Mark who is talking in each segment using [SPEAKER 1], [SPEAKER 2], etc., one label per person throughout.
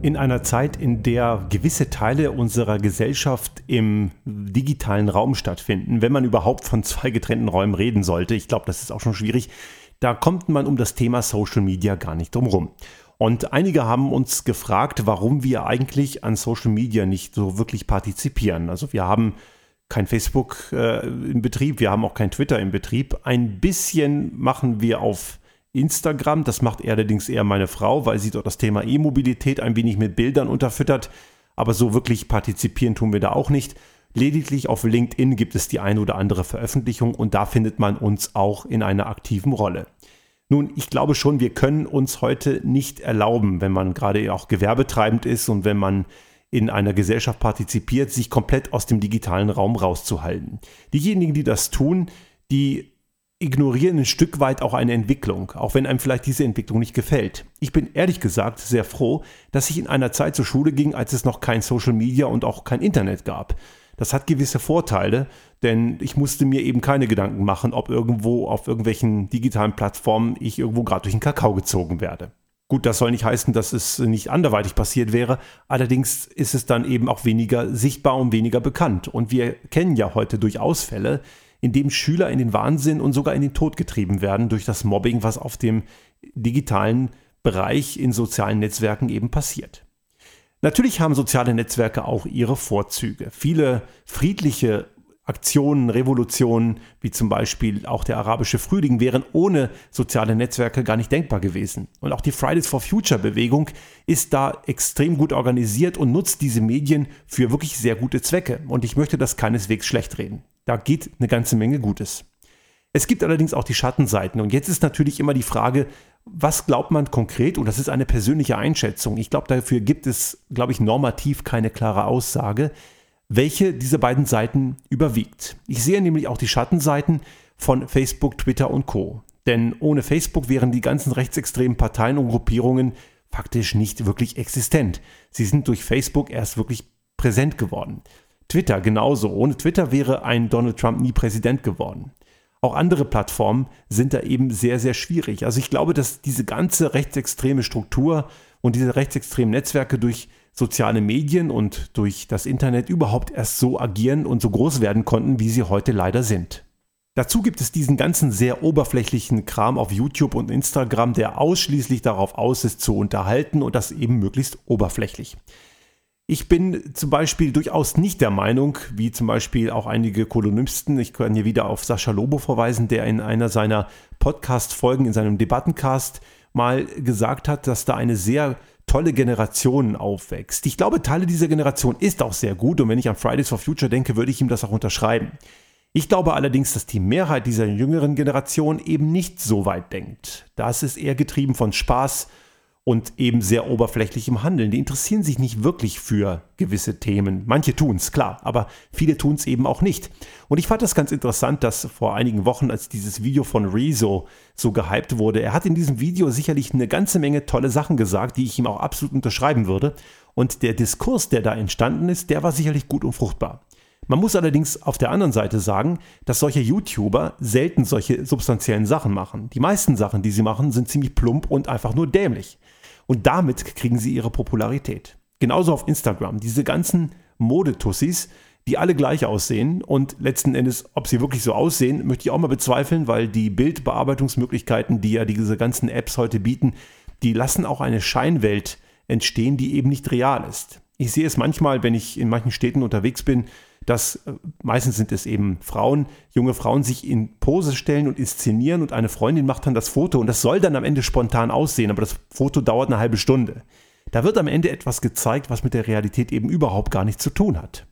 [SPEAKER 1] In einer Zeit, in der gewisse Teile unserer Gesellschaft im digitalen Raum stattfinden, wenn man überhaupt von zwei getrennten Räumen reden sollte, ich glaube, das ist auch schon schwierig, da kommt man um das Thema Social Media gar nicht drum rum. Und einige haben uns gefragt, warum wir eigentlich an Social Media nicht so wirklich partizipieren. Also wir haben kein Facebook äh, im Betrieb, wir haben auch kein Twitter im Betrieb. Ein bisschen machen wir auf Instagram. Das macht allerdings eher meine Frau, weil sie dort das Thema E-Mobilität ein wenig mit Bildern unterfüttert. Aber so wirklich partizipieren tun wir da auch nicht. Lediglich auf LinkedIn gibt es die eine oder andere Veröffentlichung und da findet man uns auch in einer aktiven Rolle. Nun, ich glaube schon, wir können uns heute nicht erlauben, wenn man gerade auch gewerbetreibend ist und wenn man in einer Gesellschaft partizipiert, sich komplett aus dem digitalen Raum rauszuhalten. Diejenigen, die das tun, die ignorieren ein Stück weit auch eine Entwicklung, auch wenn einem vielleicht diese Entwicklung nicht gefällt. Ich bin ehrlich gesagt sehr froh, dass ich in einer Zeit zur Schule ging, als es noch kein Social Media und auch kein Internet gab. Das hat gewisse Vorteile, denn ich musste mir eben keine Gedanken machen, ob irgendwo auf irgendwelchen digitalen Plattformen ich irgendwo gerade durch den Kakao gezogen werde. Gut, das soll nicht heißen, dass es nicht anderweitig passiert wäre. Allerdings ist es dann eben auch weniger sichtbar und weniger bekannt. Und wir kennen ja heute durchaus Fälle, in dem Schüler in den Wahnsinn und sogar in den Tod getrieben werden durch das Mobbing, was auf dem digitalen Bereich in sozialen Netzwerken eben passiert. Natürlich haben soziale Netzwerke auch ihre Vorzüge. Viele friedliche Aktionen, Revolutionen, wie zum Beispiel auch der arabische Frühling, wären ohne soziale Netzwerke gar nicht denkbar gewesen. Und auch die Fridays for Future Bewegung ist da extrem gut organisiert und nutzt diese Medien für wirklich sehr gute Zwecke. Und ich möchte das keineswegs schlecht reden. Da geht eine ganze Menge Gutes. Es gibt allerdings auch die Schattenseiten. Und jetzt ist natürlich immer die Frage, was glaubt man konkret? Und das ist eine persönliche Einschätzung. Ich glaube, dafür gibt es, glaube ich, normativ keine klare Aussage welche dieser beiden Seiten überwiegt. Ich sehe nämlich auch die Schattenseiten von Facebook, Twitter und Co. Denn ohne Facebook wären die ganzen rechtsextremen Parteien und Gruppierungen faktisch nicht wirklich existent. Sie sind durch Facebook erst wirklich präsent geworden. Twitter genauso. Ohne Twitter wäre ein Donald Trump nie Präsident geworden. Auch andere Plattformen sind da eben sehr, sehr schwierig. Also ich glaube, dass diese ganze rechtsextreme Struktur und diese rechtsextremen Netzwerke durch soziale Medien und durch das Internet überhaupt erst so agieren und so groß werden konnten, wie sie heute leider sind. Dazu gibt es diesen ganzen sehr oberflächlichen Kram auf YouTube und Instagram, der ausschließlich darauf aus ist, zu unterhalten und das eben möglichst oberflächlich. Ich bin zum Beispiel durchaus nicht der Meinung, wie zum Beispiel auch einige Kolumnisten, ich kann hier wieder auf Sascha Lobo verweisen, der in einer seiner Podcast-Folgen, in seinem Debattencast mal gesagt hat, dass da eine sehr tolle Generation aufwächst. Ich glaube, Teile dieser Generation ist auch sehr gut und wenn ich an Fridays for Future denke, würde ich ihm das auch unterschreiben. Ich glaube allerdings, dass die Mehrheit dieser jüngeren Generation eben nicht so weit denkt. Das ist eher getrieben von Spaß und eben sehr oberflächlichem Handeln. Die interessieren sich nicht wirklich für gewisse Themen. Manche tun es, klar, aber viele tun es eben auch nicht. Und ich fand das ganz interessant, dass vor einigen Wochen, als dieses Video von Rezo so gehypt wurde, er hat in diesem Video sicherlich eine ganze Menge tolle Sachen gesagt, die ich ihm auch absolut unterschreiben würde. Und der Diskurs, der da entstanden ist, der war sicherlich gut und fruchtbar. Man muss allerdings auf der anderen Seite sagen, dass solche YouTuber selten solche substanziellen Sachen machen. Die meisten Sachen, die sie machen, sind ziemlich plump und einfach nur dämlich. Und damit kriegen sie ihre Popularität. Genauso auf Instagram. Diese ganzen Modetussis, die alle gleich aussehen und letzten Endes, ob sie wirklich so aussehen, möchte ich auch mal bezweifeln, weil die Bildbearbeitungsmöglichkeiten, die ja diese ganzen Apps heute bieten, die lassen auch eine Scheinwelt entstehen, die eben nicht real ist. Ich sehe es manchmal, wenn ich in manchen Städten unterwegs bin, dass äh, meistens sind es eben Frauen, junge Frauen sich in Pose stellen und inszenieren und eine Freundin macht dann das Foto und das soll dann am Ende spontan aussehen, aber das Foto dauert eine halbe Stunde. Da wird am Ende etwas gezeigt, was mit der Realität eben überhaupt gar nichts zu tun hat.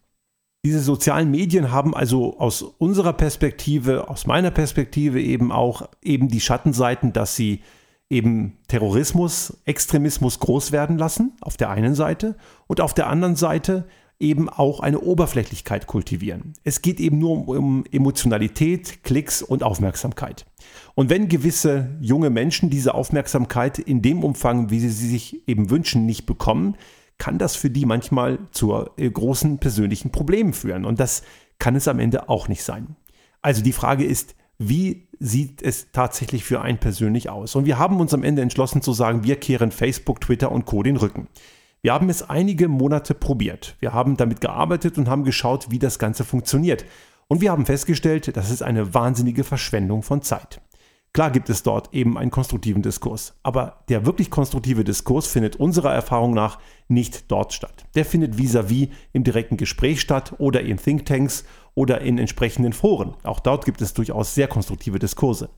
[SPEAKER 1] Diese sozialen Medien haben also aus unserer Perspektive, aus meiner Perspektive eben auch eben die Schattenseiten, dass sie eben Terrorismus, Extremismus groß werden lassen, auf der einen Seite, und auf der anderen Seite eben auch eine Oberflächlichkeit kultivieren. Es geht eben nur um Emotionalität, Klicks und Aufmerksamkeit. Und wenn gewisse junge Menschen diese Aufmerksamkeit in dem Umfang, wie sie sie sich eben wünschen, nicht bekommen, kann das für die manchmal zu äh, großen persönlichen Problemen führen. Und das kann es am Ende auch nicht sein. Also die Frage ist, wie sieht es tatsächlich für einen persönlich aus? Und wir haben uns am Ende entschlossen zu sagen, wir kehren Facebook, Twitter und Co. den Rücken. Wir haben es einige Monate probiert. Wir haben damit gearbeitet und haben geschaut, wie das Ganze funktioniert. Und wir haben festgestellt, das ist eine wahnsinnige Verschwendung von Zeit. Klar gibt es dort eben einen konstruktiven Diskurs, aber der wirklich konstruktive Diskurs findet unserer Erfahrung nach nicht dort statt. Der findet vis-à-vis -vis im direkten Gespräch statt oder in Thinktanks oder in entsprechenden Foren. Auch dort gibt es durchaus sehr konstruktive Diskurse.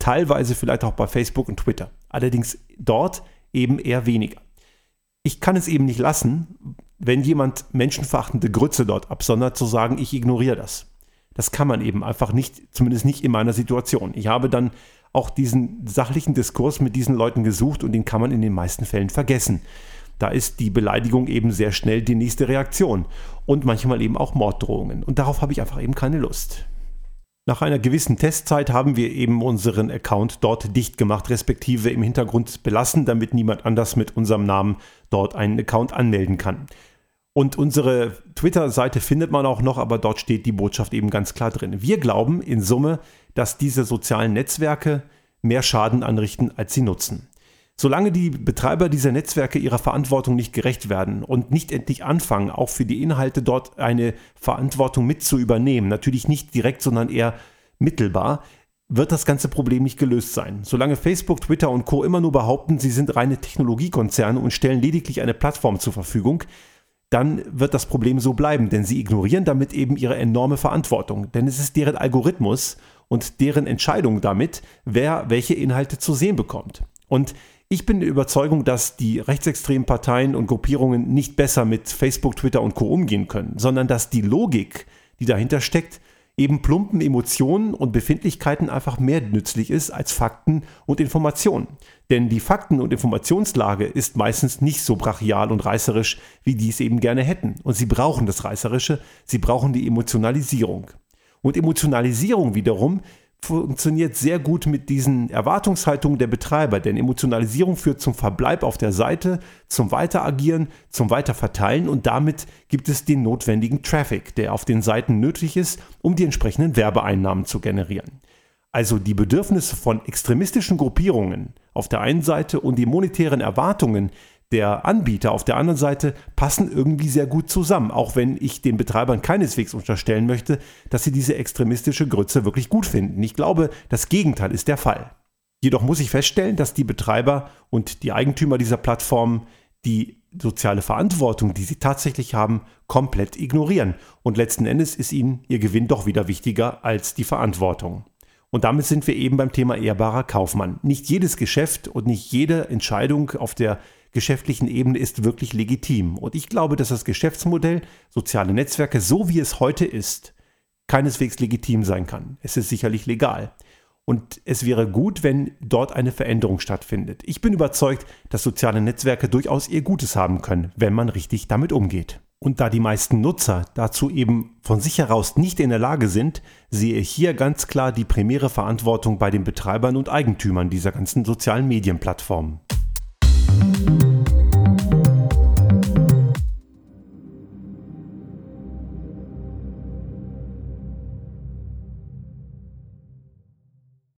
[SPEAKER 1] Teilweise vielleicht auch bei Facebook und Twitter. Allerdings dort eben eher weniger. Ich kann es eben nicht lassen, wenn jemand menschenverachtende Grütze dort absondert, zu sagen, ich ignoriere das. Das kann man eben einfach nicht, zumindest nicht in meiner Situation. Ich habe dann auch diesen sachlichen Diskurs mit diesen Leuten gesucht und den kann man in den meisten Fällen vergessen. Da ist die Beleidigung eben sehr schnell die nächste Reaktion und manchmal eben auch Morddrohungen. Und darauf habe ich einfach eben keine Lust. Nach einer gewissen Testzeit haben wir eben unseren Account dort dicht gemacht, respektive im Hintergrund belassen, damit niemand anders mit unserem Namen dort einen Account anmelden kann. Und unsere Twitter-Seite findet man auch noch, aber dort steht die Botschaft eben ganz klar drin. Wir glauben in Summe, dass diese sozialen Netzwerke mehr Schaden anrichten, als sie nutzen. Solange die Betreiber dieser Netzwerke ihrer Verantwortung nicht gerecht werden und nicht endlich anfangen, auch für die Inhalte dort eine Verantwortung mit zu übernehmen, natürlich nicht direkt, sondern eher mittelbar, wird das ganze Problem nicht gelöst sein. Solange Facebook, Twitter und Co immer nur behaupten, sie sind reine Technologiekonzerne und stellen lediglich eine Plattform zur Verfügung, dann wird das Problem so bleiben, denn sie ignorieren damit eben ihre enorme Verantwortung. Denn es ist deren Algorithmus und deren Entscheidung damit, wer welche Inhalte zu sehen bekommt. Und ich bin der Überzeugung, dass die rechtsextremen Parteien und Gruppierungen nicht besser mit Facebook, Twitter und Co umgehen können, sondern dass die Logik, die dahinter steckt, eben plumpen Emotionen und Befindlichkeiten einfach mehr nützlich ist als Fakten und Informationen. Denn die Fakten- und Informationslage ist meistens nicht so brachial und reißerisch, wie die es eben gerne hätten. Und sie brauchen das Reißerische, sie brauchen die Emotionalisierung. Und Emotionalisierung wiederum funktioniert sehr gut mit diesen Erwartungshaltungen der Betreiber, denn Emotionalisierung führt zum Verbleib auf der Seite, zum Weiteragieren, zum Weiterverteilen und damit gibt es den notwendigen Traffic, der auf den Seiten nötig ist, um die entsprechenden Werbeeinnahmen zu generieren. Also die Bedürfnisse von extremistischen Gruppierungen auf der einen Seite und die monetären Erwartungen der Anbieter auf der anderen Seite passen irgendwie sehr gut zusammen, auch wenn ich den Betreibern keineswegs unterstellen möchte, dass sie diese extremistische Grütze wirklich gut finden. Ich glaube, das Gegenteil ist der Fall. Jedoch muss ich feststellen, dass die Betreiber und die Eigentümer dieser Plattformen die soziale Verantwortung, die sie tatsächlich haben, komplett ignorieren. Und letzten Endes ist ihnen ihr Gewinn doch wieder wichtiger als die Verantwortung. Und damit sind wir eben beim Thema ehrbarer Kaufmann. Nicht jedes Geschäft und nicht jede Entscheidung auf der geschäftlichen Ebene ist wirklich legitim. Und ich glaube, dass das Geschäftsmodell soziale Netzwerke, so wie es heute ist, keineswegs legitim sein kann. Es ist sicherlich legal. Und es wäre gut, wenn dort eine Veränderung stattfindet. Ich bin überzeugt, dass soziale Netzwerke durchaus ihr Gutes haben können, wenn man richtig damit umgeht. Und da die meisten Nutzer dazu eben von sich heraus nicht in der Lage sind, sehe ich hier ganz klar die primäre Verantwortung bei den Betreibern und Eigentümern dieser ganzen sozialen Medienplattformen.